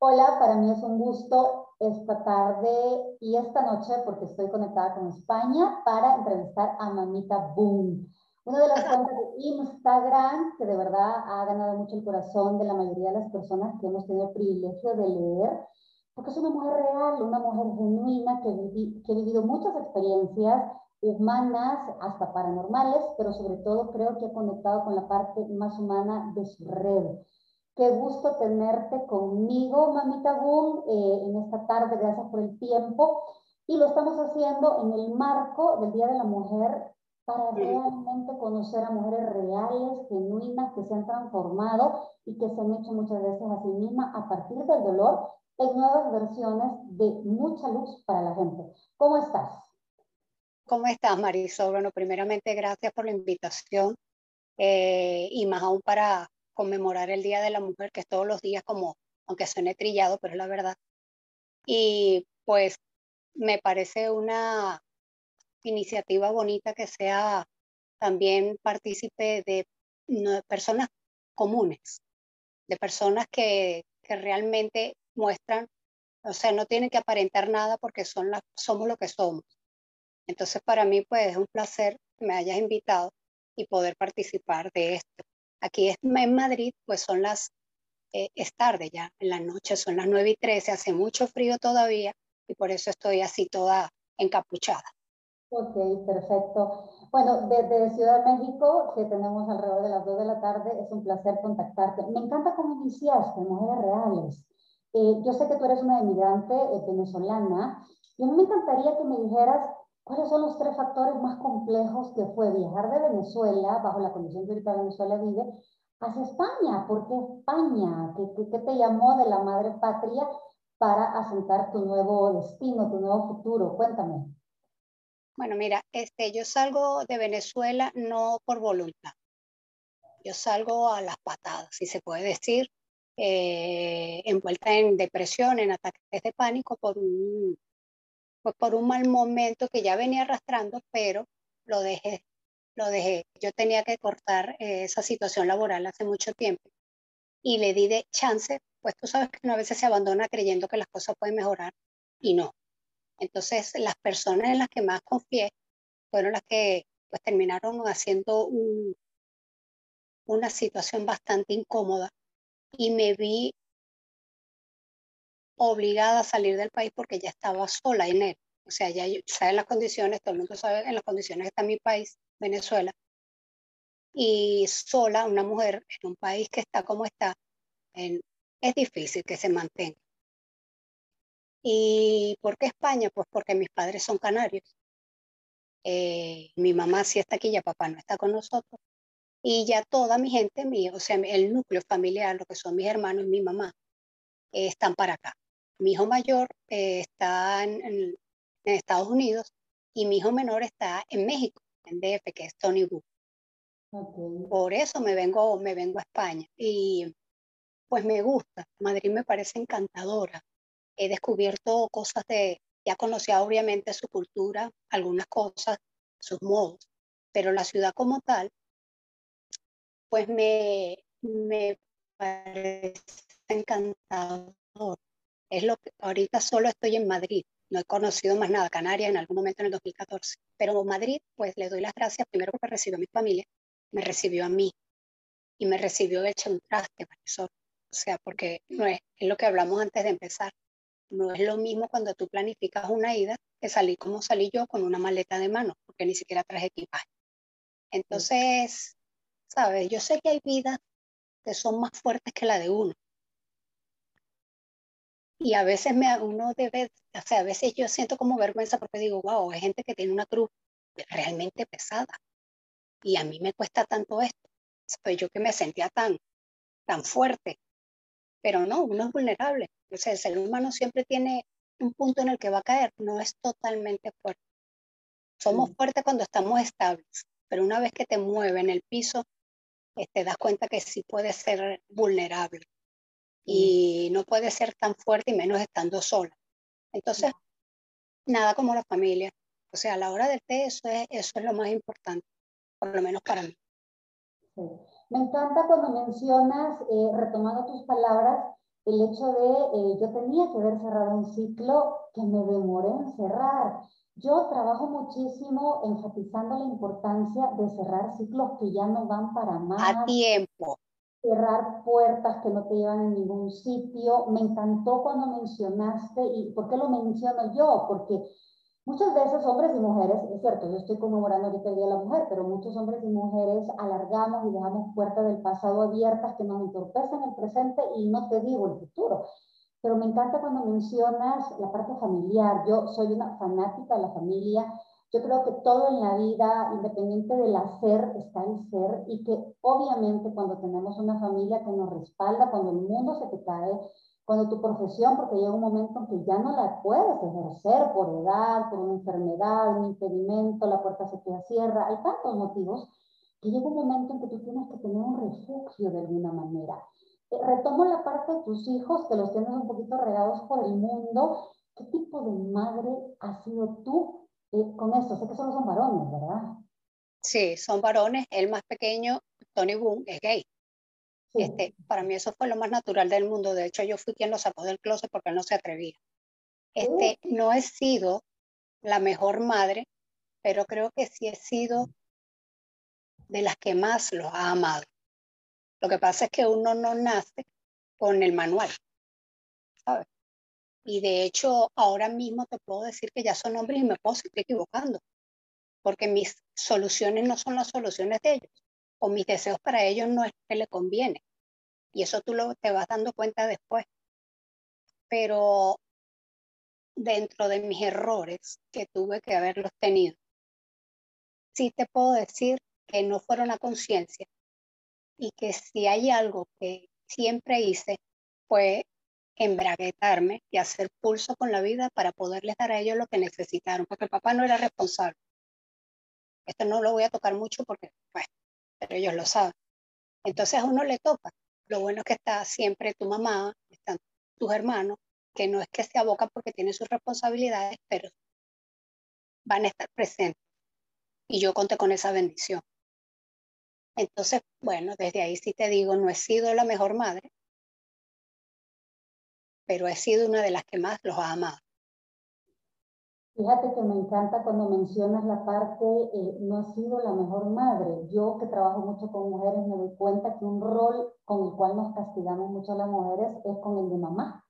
Hola, para mí es un gusto esta tarde y esta noche, porque estoy conectada con España, para entrevistar a Mamita Boom. Una de las cuentas de Instagram que de verdad ha ganado mucho el corazón de la mayoría de las personas que hemos tenido el privilegio de leer, porque es una mujer real, una mujer genuina que, que ha vivido muchas experiencias humanas hasta paranormales, pero sobre todo creo que ha conectado con la parte más humana de su red. Qué gusto tenerte conmigo, mamita Boom, eh, en esta tarde. Gracias por el tiempo. Y lo estamos haciendo en el marco del Día de la Mujer para realmente conocer a mujeres reales, genuinas, que se han transformado y que se han hecho muchas veces a sí mismas a partir del dolor en nuevas versiones de mucha luz para la gente. ¿Cómo estás? ¿Cómo estás, Marisol? Bueno, primeramente, gracias por la invitación eh, y más aún para conmemorar el Día de la Mujer, que es todos los días como, aunque suene trillado, pero es la verdad. Y pues me parece una iniciativa bonita que sea también partícipe de, personas comunes, de personas que, que, realmente muestran, o sea, no tienen que aparentar nada porque son las, somos lo que somos. Entonces, para mí, pues es un placer que me hayas invitado y poder participar de esto. Aquí en Madrid, pues son las, eh, es tarde ya, en la noche son las 9 y 13, hace mucho frío todavía y por eso estoy así toda encapuchada. Ok, perfecto. Bueno, desde Ciudad de México, que tenemos alrededor de las 2 de la tarde, es un placer contactarte. Me encanta cómo iniciaste, Mujeres Reales. Eh, yo sé que tú eres una emigrante eh, venezolana y a mí me encantaría que me dijeras ¿Cuáles son los tres factores más complejos que fue viajar de Venezuela, bajo la condición que ahorita Venezuela vive, hacia España? ¿Por qué España? ¿Qué, te llamó de la madre patria para asentar tu nuevo destino, tu nuevo futuro? Cuéntame. Bueno, mira, este, yo salgo de Venezuela no por voluntad. Yo salgo a las patadas, si se puede decir, eh, envuelta en depresión, en ataques de pánico por un pues por un mal momento que ya venía arrastrando, pero lo dejé, lo dejé. Yo tenía que cortar eh, esa situación laboral hace mucho tiempo y le di de chance, pues tú sabes que a veces se abandona creyendo que las cosas pueden mejorar y no. Entonces, las personas en las que más confié fueron las que pues terminaron haciendo una situación bastante incómoda y me vi obligada a salir del país porque ya estaba sola en él. O sea, ya sabe las condiciones, todo el mundo sabe en las condiciones que está mi país, Venezuela. Y sola, una mujer en un país que está como está, es difícil que se mantenga. ¿Y por qué España? Pues porque mis padres son canarios. Eh, mi mamá sí está aquí, ya papá no está con nosotros. Y ya toda mi gente, mi, o sea, el núcleo familiar, lo que son mis hermanos y mi mamá, están para acá. Mi hijo mayor eh, está en, Estados Unidos y mi hijo menor está en México, en DF, que es Tony Wu. Por eso me vengo, me vengo a España y pues me gusta. Madrid me parece encantadora. He descubierto cosas de, ya conocía obviamente su cultura, algunas cosas, sus modos, pero la ciudad como tal, pues me, me parece encantador. Es lo que ahorita solo estoy en Madrid. No he conocido más nada, Canarias en algún momento en el 2014. Pero Madrid, pues le doy las gracias primero porque recibió a mi familia, me recibió a mí y me recibió hecho un traste, profesor. O sea, porque no es, es lo que hablamos antes de empezar. No es lo mismo cuando tú planificas una ida que salir como salí yo con una maleta de mano, porque ni siquiera traje equipaje. Entonces, ¿sabes? Yo sé que hay vidas que son más fuertes que la de uno. Y a veces me, uno debe, o sea, a veces yo siento como vergüenza porque digo, wow, hay gente que tiene una cruz realmente pesada. Y a mí me cuesta tanto esto. Pues yo que me sentía tan, tan fuerte. Pero no, uno es vulnerable. O sea, el ser humano siempre tiene un punto en el que va a caer. No es totalmente fuerte. Somos fuertes cuando estamos estables. Pero una vez que te mueve en el piso, eh, te das cuenta que sí puedes ser vulnerable y no puede ser tan fuerte y menos estando sola. Entonces, nada como la familia. O sea, a la hora del té eso es, eso es lo más importante, por lo menos para mí. Me encanta cuando mencionas, eh, retomando tus palabras, el hecho de, eh, yo tenía que haber cerrado un ciclo que me demoré en cerrar. Yo trabajo muchísimo enfatizando la importancia de cerrar ciclos que ya no van para más. A tiempo. Cerrar puertas que no te llevan a ningún sitio. Me encantó cuando mencionaste, y ¿por qué lo menciono yo? Porque Muchas veces hombres y mujeres, es cierto, yo estoy conmemorando ahorita el Día de la Mujer, pero muchos hombres y mujeres alargamos y dejamos puertas del pasado abiertas que nos entorpecen el presente y no te digo el futuro. Pero me encanta cuando mencionas la parte familiar. Yo soy una fanática de la familia. Yo creo que todo en la vida, independiente del hacer, está el ser y que obviamente cuando tenemos una familia que nos respalda, cuando el mundo se te cae, cuando tu profesión, porque llega un momento en que ya no la puedes ejercer por edad, por una enfermedad, un impedimento, la puerta se queda cierra, hay tantos motivos que llega un momento en que tú tienes que tener un refugio de alguna manera. Eh, retomo la parte de tus hijos, que los tienes un poquito regados por el mundo. ¿Qué tipo de madre has sido tú eh, con esto? Sé que solo son varones, ¿verdad? Sí, son varones. El más pequeño, Tony Boone, es gay. Este, para mí eso fue lo más natural del mundo. De hecho, yo fui quien lo sacó del closet porque él no se atrevía. Este, no he sido la mejor madre, pero creo que sí he sido de las que más los ha amado. Lo que pasa es que uno no nace con el manual, ¿sabes? Y de hecho, ahora mismo te puedo decir que ya son hombres y me puedo seguir equivocando, porque mis soluciones no son las soluciones de ellos, o mis deseos para ellos no es que le conviene. Y eso tú lo, te vas dando cuenta después. Pero dentro de mis errores que tuve que haberlos tenido, sí te puedo decir que no fueron a conciencia y que si hay algo que siempre hice fue embraguetarme y hacer pulso con la vida para poderles dar a ellos lo que necesitaron, porque papá no era responsable. Esto no lo voy a tocar mucho porque, bueno, pero ellos lo saben. Entonces a uno le toca lo bueno es que está siempre tu mamá, están tus hermanos, que no es que se abocan porque tienen sus responsabilidades, pero van a estar presentes. Y yo conté con esa bendición. Entonces, bueno, desde ahí sí te digo, no he sido la mejor madre, pero he sido una de las que más los ha amado. Fíjate que me encanta cuando mencionas la parte, eh, no ha sido la mejor madre. Yo que trabajo mucho con mujeres me doy cuenta que un rol con el cual nos castigamos mucho a las mujeres es con el de mamá.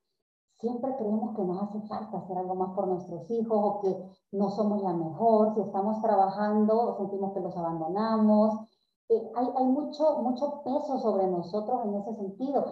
Siempre creemos que nos hace falta hacer algo más por nuestros hijos o que no somos la mejor. Si estamos trabajando, sentimos que los abandonamos. Eh, hay, hay mucho, mucho peso sobre nosotros en ese sentido.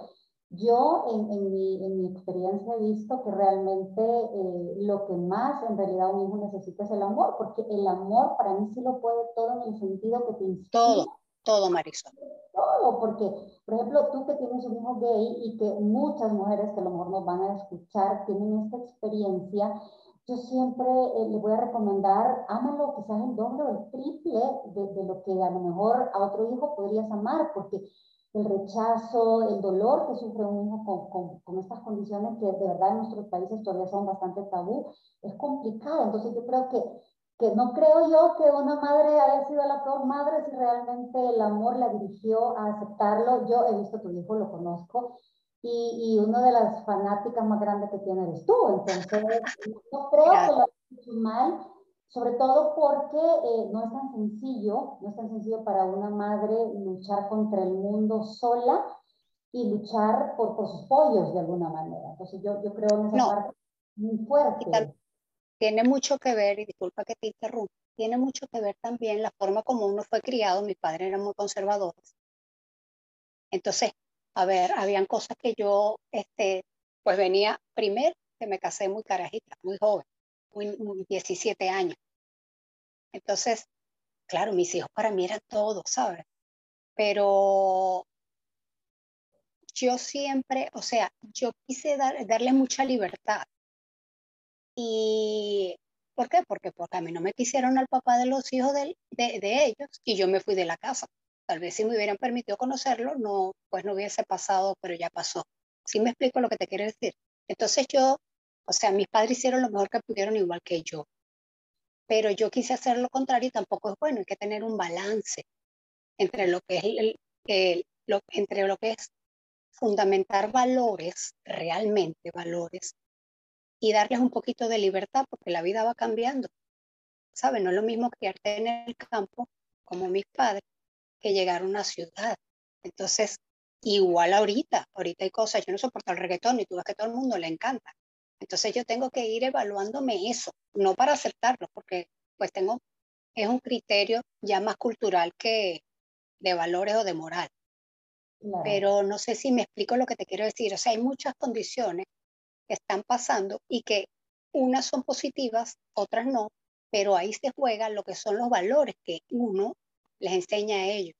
Yo en, en, mi, en, mi, experiencia he visto que realmente eh, lo que más en realidad un hijo necesita es el amor, porque el amor para mí sí lo puede todo en el sentido que te inspira. Todo, todo, Marisol. Todo, porque, por ejemplo, tú que tienes un hijo gay y que muchas mujeres que a lo mejor nos van a escuchar tienen esta experiencia, yo siempre eh, le voy a recomendar, ámalo quizás el doble o el triple de, de lo que a lo mejor a otro hijo podrías amar, porque el rechazo, el dolor que sufre un hijo con, con, estas condiciones que de verdad en nuestros países todavía son bastante tabú, es complicado. Entonces yo creo que, que no creo yo que una madre haya sido la peor madre si realmente el amor la dirigió a aceptarlo. Yo he visto a tu hijo, lo conozco, y, y una de las fanáticas más grandes que tiene eres tú. Entonces no creo que lo haya hecho mal sobre todo porque eh, no es tan sencillo, no es tan sencillo para una madre luchar contra el mundo sola y luchar por, por sus pollos de alguna manera. Entonces yo, yo creo en esa parte muy fuerte. Tiene mucho que ver, y disculpa que te interrumpa, tiene mucho que ver también la forma como uno fue criado. Mis padres eran muy conservadores. Entonces, a ver, habían cosas que yo, este, pues venía primero que me casé muy carajita, muy joven 17 años. Entonces, claro, mis hijos para mí eran todos, ¿sabes? Pero yo siempre, o sea, yo quise dar, darle mucha libertad. ¿Y por qué? Porque, porque a mí no me quisieron al papá de los hijos de, de, de ellos y yo me fui de la casa. Tal vez si me hubieran permitido conocerlo, no, pues no hubiese pasado, pero ya pasó. ¿Sí me explico lo que te quiero decir? Entonces yo o sea, mis padres hicieron lo mejor que pudieron igual que yo. Pero yo quise hacer lo contrario y tampoco es bueno. Hay que tener un balance entre lo que es, el, lo, entre lo que es fundamentar valores, realmente valores, y darles un poquito de libertad porque la vida va cambiando. ¿Sabes? No es lo mismo criarte en el campo, como mis padres, que llegar a una ciudad. Entonces, igual ahorita, ahorita hay cosas, yo no soporto el reggaetón y tú ves que todo el mundo le encanta. Entonces yo tengo que ir evaluándome eso, no para aceptarlo, porque pues tengo, es un criterio ya más cultural que de valores o de moral. Pero no sé si me explico lo que te quiero decir. O sea, hay muchas condiciones que están pasando y que unas son positivas, otras no, pero ahí se juega lo que son los valores que uno les enseña a ellos,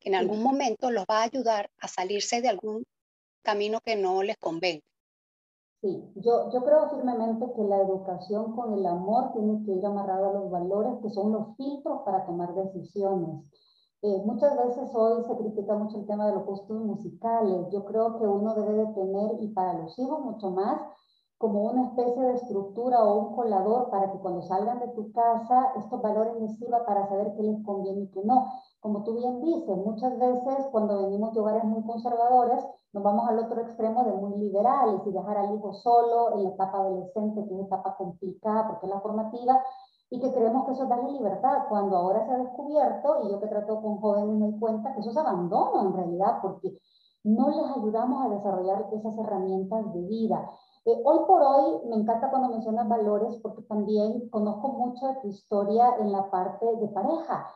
que en algún momento los va a ayudar a salirse de algún camino que no les convenga. Sí, yo, yo creo firmemente que la educación con el amor tiene que ir amarrado a los valores que son los filtros para tomar decisiones. Eh, muchas veces hoy se critica mucho el tema de los gustos musicales. Yo creo que uno debe de tener, y para los hijos mucho más, como una especie de estructura o un colador para que cuando salgan de tu casa estos valores les sirva para saber qué les conviene y qué no. Como tú bien dices, muchas veces cuando venimos de hogares muy conservadores, nos vamos al otro extremo de muy liberales y dejar al hijo solo en la etapa adolescente, que es una etapa complicada porque es la formativa, y que creemos que eso es darle libertad, cuando ahora se ha descubierto, y yo que trato con jóvenes me doy cuenta que eso es abandono en realidad, porque no les ayudamos a desarrollar esas herramientas de vida. Eh, hoy por hoy me encanta cuando mencionas valores porque también conozco mucho de tu historia en la parte de pareja.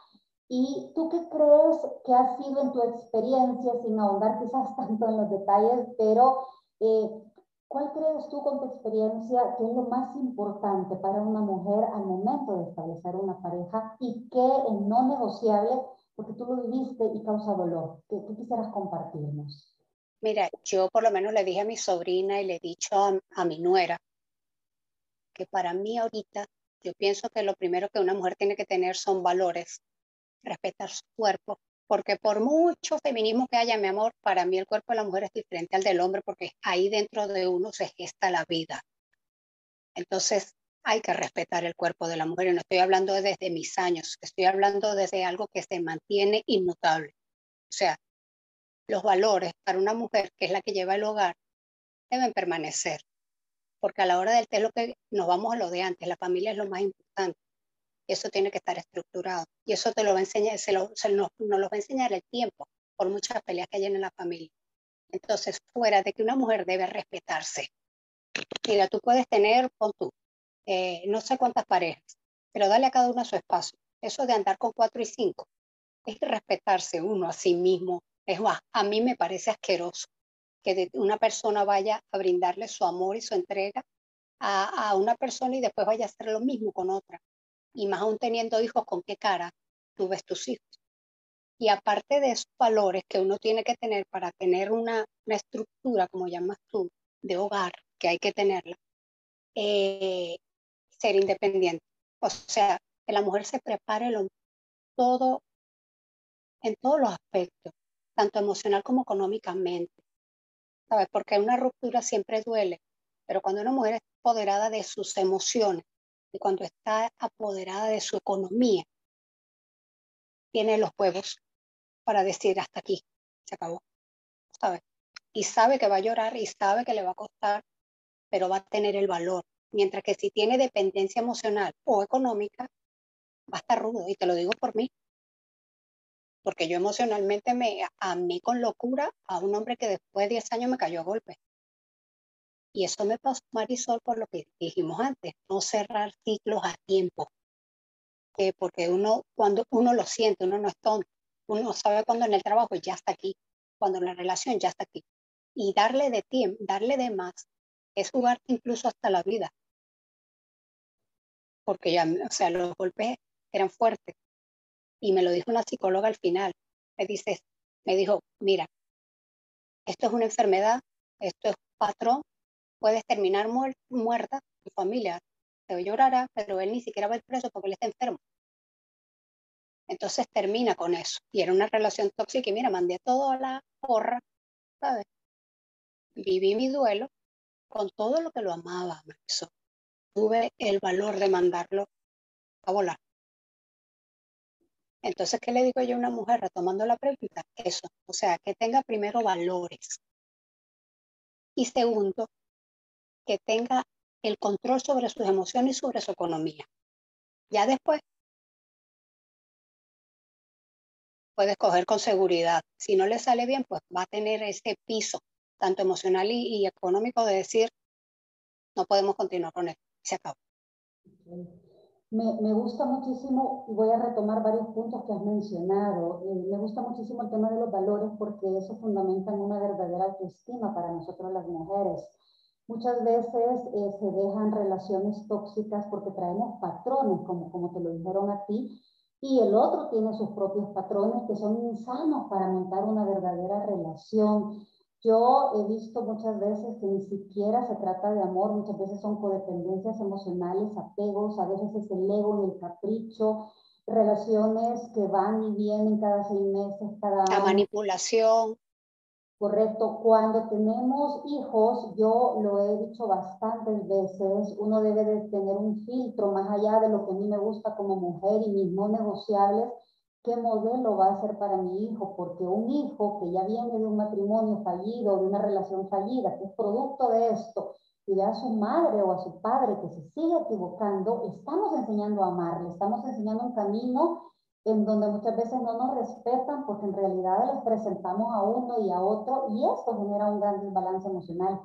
¿Y tú qué crees que ha sido en tu experiencia, sin ahondar quizás tanto en los detalles, pero eh, ¿Cuál crees tú con tu experiencia que es lo más importante para una mujer al momento de establecer una pareja y qué es no negociable porque tú lo viviste y causa dolor? ¿Qué, quisieras compartirnos? Mira, yo por lo menos le dije a mi sobrina y le he dicho a, mi nuera que para mí ahorita yo pienso que lo primero que una mujer tiene que tener son valores, respetar su cuerpo, porque por mucho feminismo que haya, mi amor, para mí el cuerpo de la mujer es diferente al del hombre, porque ahí dentro de uno se gesta la vida. Entonces, hay que respetar el cuerpo de la mujer, y no estoy hablando desde mis años, estoy hablando desde algo que se mantiene inmutable. O sea, los valores para una mujer, que es la que lleva el hogar, deben permanecer, porque a la hora del té lo que nos vamos a lo de antes, la familia es lo más importante eso tiene que estar estructurado. Y eso te lo va a enseñar, se, lo, se nos, lo va a enseñar el tiempo, por muchas peleas que hay en la familia. Entonces, fuera de que una mujer debe respetarse. Mira, tú puedes tener, con tú, eh, no sé cuántas parejas, pero dale a cada uno su espacio. Eso de andar con cuatro y cinco es respetarse uno a sí mismo. Es a mí me parece asqueroso que una persona vaya a brindarle su amor y su entrega a, a, una persona y después vaya a hacer lo mismo con otra y más aún teniendo hijos, ¿con qué cara tú ves tus hijos? Y aparte de esos valores que uno tiene que tener para tener una, estructura, como llamas tú, de hogar, que hay que tenerla, eh, ser independiente. O sea, que la mujer se prepare todo, en todos los aspectos, tanto emocional como económicamente. ¿Sabes? Porque una ruptura siempre duele, pero cuando una mujer es apoderada de sus emociones, y cuando está apoderada de su economía, tiene los huevos para decir hasta aquí, se acabó, ¿sabes? Y sabe que va a llorar y sabe que le va a costar, pero va a tener el valor. Mientras que si tiene dependencia emocional o económica, va a estar rudo. Y te lo digo por mí. Porque yo emocionalmente me amé con locura a un hombre que después de 10 años me cayó a golpe. Y eso me pasó, Marisol, por lo que dijimos antes, no cerrar ciclos a tiempo. porque uno, cuando uno lo siente, uno no es tonto, uno sabe cuando en el trabajo ya está aquí, cuando en la relación ya está aquí. Y darle de tiempo, darle de más, es jugarte incluso hasta la vida. Porque ya, o sea, los golpes eran fuertes. Y me lo dijo una psicóloga al final. Me dice, me dijo, mira, esto es una enfermedad, esto es patrón, puedes terminar muerta, tu familia te llorará, pero él ni siquiera va a ir preso porque él está enfermo. Entonces termina con eso. Y era una relación tóxica y mira, mandé todo a la porra, ¿sabes? Viví mi duelo con todo lo que lo amaba. Tuve el valor de mandarlo a volar. Entonces, ¿qué le digo yo a una mujer retomando la pregunta? Eso, o sea, que tenga primero valores. Y segundo, que tenga el control sobre sus emociones y sobre su economía. Ya después puede escoger con seguridad. Si no le sale bien, pues va a tener ese piso, tanto emocional y, económico, de decir, no podemos continuar con esto. Se acabó. Me, gusta muchísimo, y voy a retomar varios puntos que has mencionado, eh, me gusta muchísimo el tema de los valores porque eso fundamenta una verdadera autoestima para nosotros las mujeres. Muchas veces eh, se dejan relaciones tóxicas porque traemos patrones, como, como te lo dijeron a ti, y el otro tiene sus propios patrones que son insanos para montar una verdadera relación. Yo he visto muchas veces que ni siquiera se trata de amor, muchas veces son codependencias emocionales, apegos, a veces es el ego y el capricho, relaciones que van y vienen cada seis meses, cada La manipulación. Correcto. Cuando tenemos hijos, yo lo he dicho bastantes veces, uno debe de tener un filtro más allá de lo que a mí me gusta como mujer y mis no negociables, qué modelo va a ser para mi hijo, porque un hijo que ya viene de un matrimonio fallido, de una relación fallida, que es producto de esto, y ve a su madre o a su padre que se sigue equivocando, estamos enseñando a amarle, estamos enseñando un camino en donde muchas veces no nos respetan porque en realidad les presentamos a uno y a otro y esto genera un gran desbalance emocional.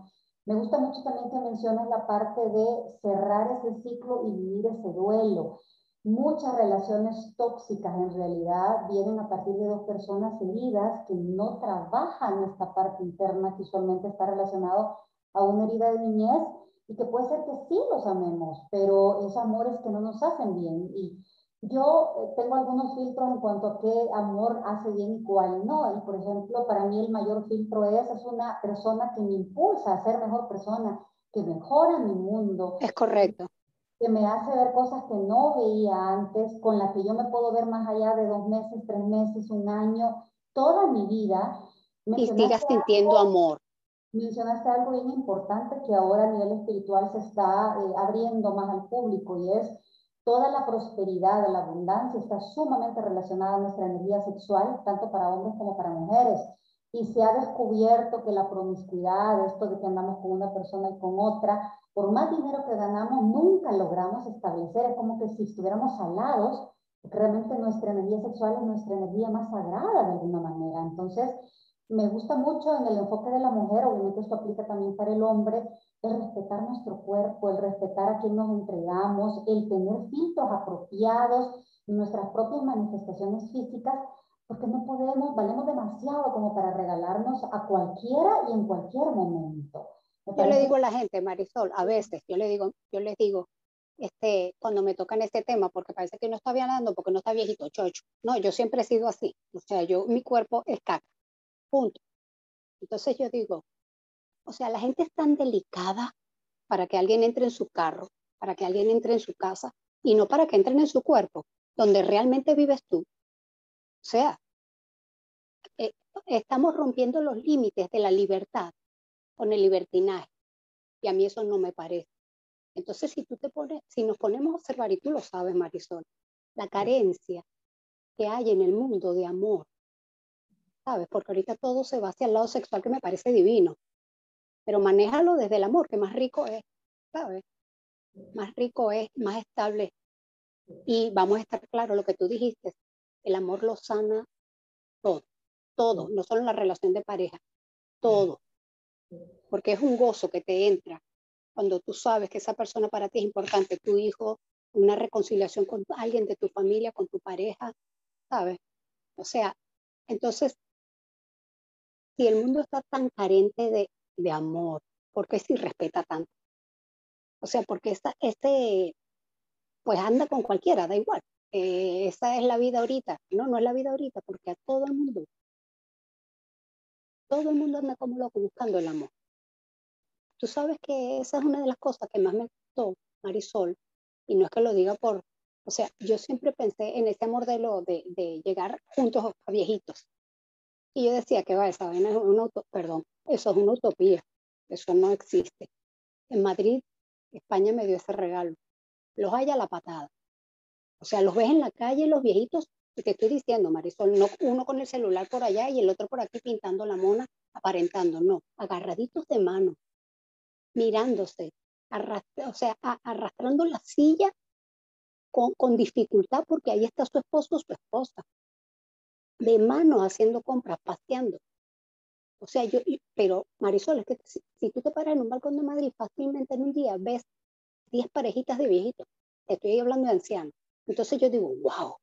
Me gusta mucho también que menciones la parte de cerrar ese ciclo y vivir ese duelo. Muchas relaciones tóxicas en realidad vienen a partir de dos personas heridas que no trabajan esta parte interna que usualmente está relacionado a una herida de niñez y que puede ser que sí los amemos, pero esos amores que no nos hacen bien. Y yo eh, tengo algunos filtros en cuanto a qué amor hace bien y cuál no. Y por ejemplo, para mí el mayor filtro es, es una persona que me impulsa a ser mejor persona, que mejora mi mundo. Es correcto. Que me hace ver cosas que no veía antes, con las que yo me puedo ver más allá de dos meses, tres meses, un año, toda mi vida. Y sigas sintiendo amor. Mencionaste algo bien importante que ahora a nivel espiritual se está eh, abriendo más al público y es Toda la prosperidad, la abundancia está sumamente relacionada a nuestra energía sexual, tanto para hombres como para mujeres. Y se ha descubierto que la promiscuidad, esto de que andamos con una persona y con otra, por más dinero que ganamos, nunca logramos establecer. Es como que si estuviéramos alados, realmente nuestra energía sexual es nuestra energía más sagrada de alguna manera. Entonces, me gusta mucho en el enfoque de la mujer, obviamente esto aplica también para el hombre, el respetar nuestro cuerpo, el respetar a quien nos entregamos, el tener filtros apropiados nuestras propias manifestaciones físicas, porque no podemos, valemos demasiado como para regalarnos a cualquiera y en cualquier momento. Yo le digo a la gente, Marisol, a veces, yo le digo, yo les digo, este, cuando me tocan este tema, porque parece que no está hablando porque no está viejito, chocho. No, yo siempre he sido así. O sea, yo, mi cuerpo es caca. Punto. Entonces yo digo, o sea, la gente es tan delicada para que alguien entre en su carro, para que alguien entre en su casa y no para que entren en su cuerpo, donde realmente vives tú. O sea, eh, estamos rompiendo los límites de la libertad con el libertinaje y a mí eso no me parece. Entonces, si tú te pones, si nos ponemos a observar, y tú lo sabes, Marisol, la carencia que hay en el mundo de amor, ¿sabes? Porque ahorita todo se va hacia el lado sexual que me parece divino pero manéjalo desde el amor, que más rico es, ¿sabes? Más rico es, más estable. Y vamos a estar claro lo que tú dijiste, el amor lo sana todo, todo, no solo la relación de pareja, todo. Porque es un gozo que te entra cuando tú sabes que esa persona para ti es importante, tu hijo, una reconciliación con alguien de tu familia, con tu pareja, ¿sabes? O sea, entonces, si el mundo está tan carente de de amor, porque si respeta tanto. O sea, porque esta, este, pues anda con cualquiera, da igual. Eh, esa es la vida ahorita. No, no es la vida ahorita, porque a todo el mundo, todo el mundo anda como loco buscando el amor. Tú sabes que esa es una de las cosas que más me gustó, Marisol, y no es que lo diga por, o sea, yo siempre pensé en ese amor de, lo, de, de llegar juntos a viejitos. Y yo decía que va, esa vaina es un auto, perdón, eso es una utopía, eso no existe. En Madrid, España me dio ese regalo. Los hay a la patada. O sea, los ves en la calle, los viejitos Y te estoy diciendo, Marisol, no uno con el celular por allá y el otro por aquí pintando la mona, aparentando, no, agarraditos de mano, mirándose, o sea, arrastrando la silla con, con, dificultad porque ahí está su esposo o su esposa, de mano haciendo compras, paseando. O sea, yo, pero Marisol, es que si, si, tú te paras en un balcón de Madrid, fácilmente en un día ves 10 parejitas de viejitos. Estoy hablando de ancianos. Entonces yo digo, wow,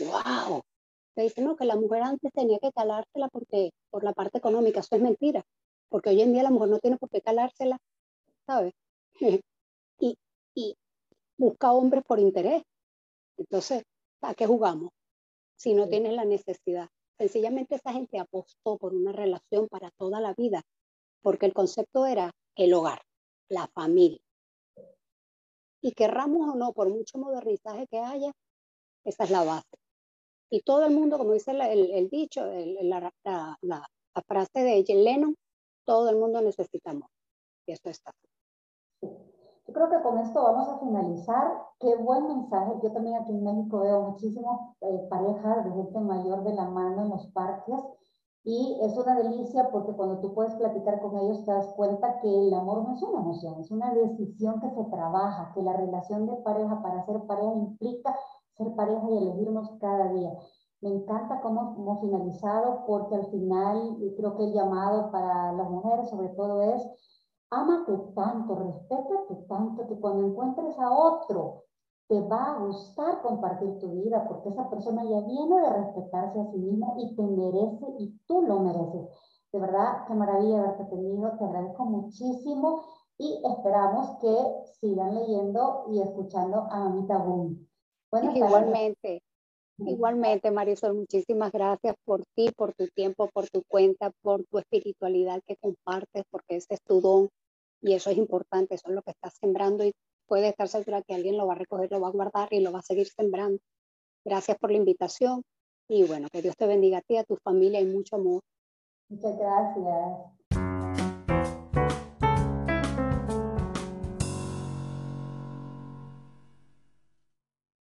wow. Me dicen, no, que la mujer antes tenía que calársela porque, por la parte económica. Eso es mentira. Porque hoy en día la mujer no tiene por qué calársela, ¿sabes? y, y busca hombres por interés. Entonces, ¿a qué jugamos? Si no tienes la necesidad. Sencillamente esa gente apostó por una relación para toda la vida, porque el concepto era el hogar, la familia. Y querramos o no, por mucho modernizaje que haya, esa es la base. Y todo el mundo, como dice el, el, dicho, la, la, la, frase de Lennon, todo el mundo necesitamos. Y eso está. Yo creo que con esto vamos a finalizar. Qué buen mensaje. Yo también aquí en México veo muchísimas eh, parejas de gente mayor de la mano en los parques y es una delicia porque cuando tú puedes platicar con ellos te das cuenta que el amor no es una emoción, es una decisión que se trabaja, que la relación de pareja para ser pareja implica ser pareja y elegirnos cada día. Me encanta cómo hemos finalizado porque al final creo que el llamado para las mujeres sobre todo es Ámate tanto, respétate tanto que cuando encuentres a otro te va a gustar compartir tu vida porque esa persona ya viene de respetarse a sí mismo y te merece y tú lo mereces. De verdad, qué maravilla haberte tenido, te agradezco muchísimo y esperamos que sigan leyendo y escuchando a Mamita Boom. igualmente, igualmente Marisol, muchísimas gracias por ti, por tu tiempo, por tu cuenta, por tu espiritualidad que compartes, porque ese es tu don y eso es importante, eso es lo que estás sembrando y puede estar segura que alguien lo va a recoger, lo va a guardar y lo va a seguir sembrando. Gracias por la invitación y bueno, que Dios te bendiga a ti, a tu familia y mucho amor. Muchas gracias.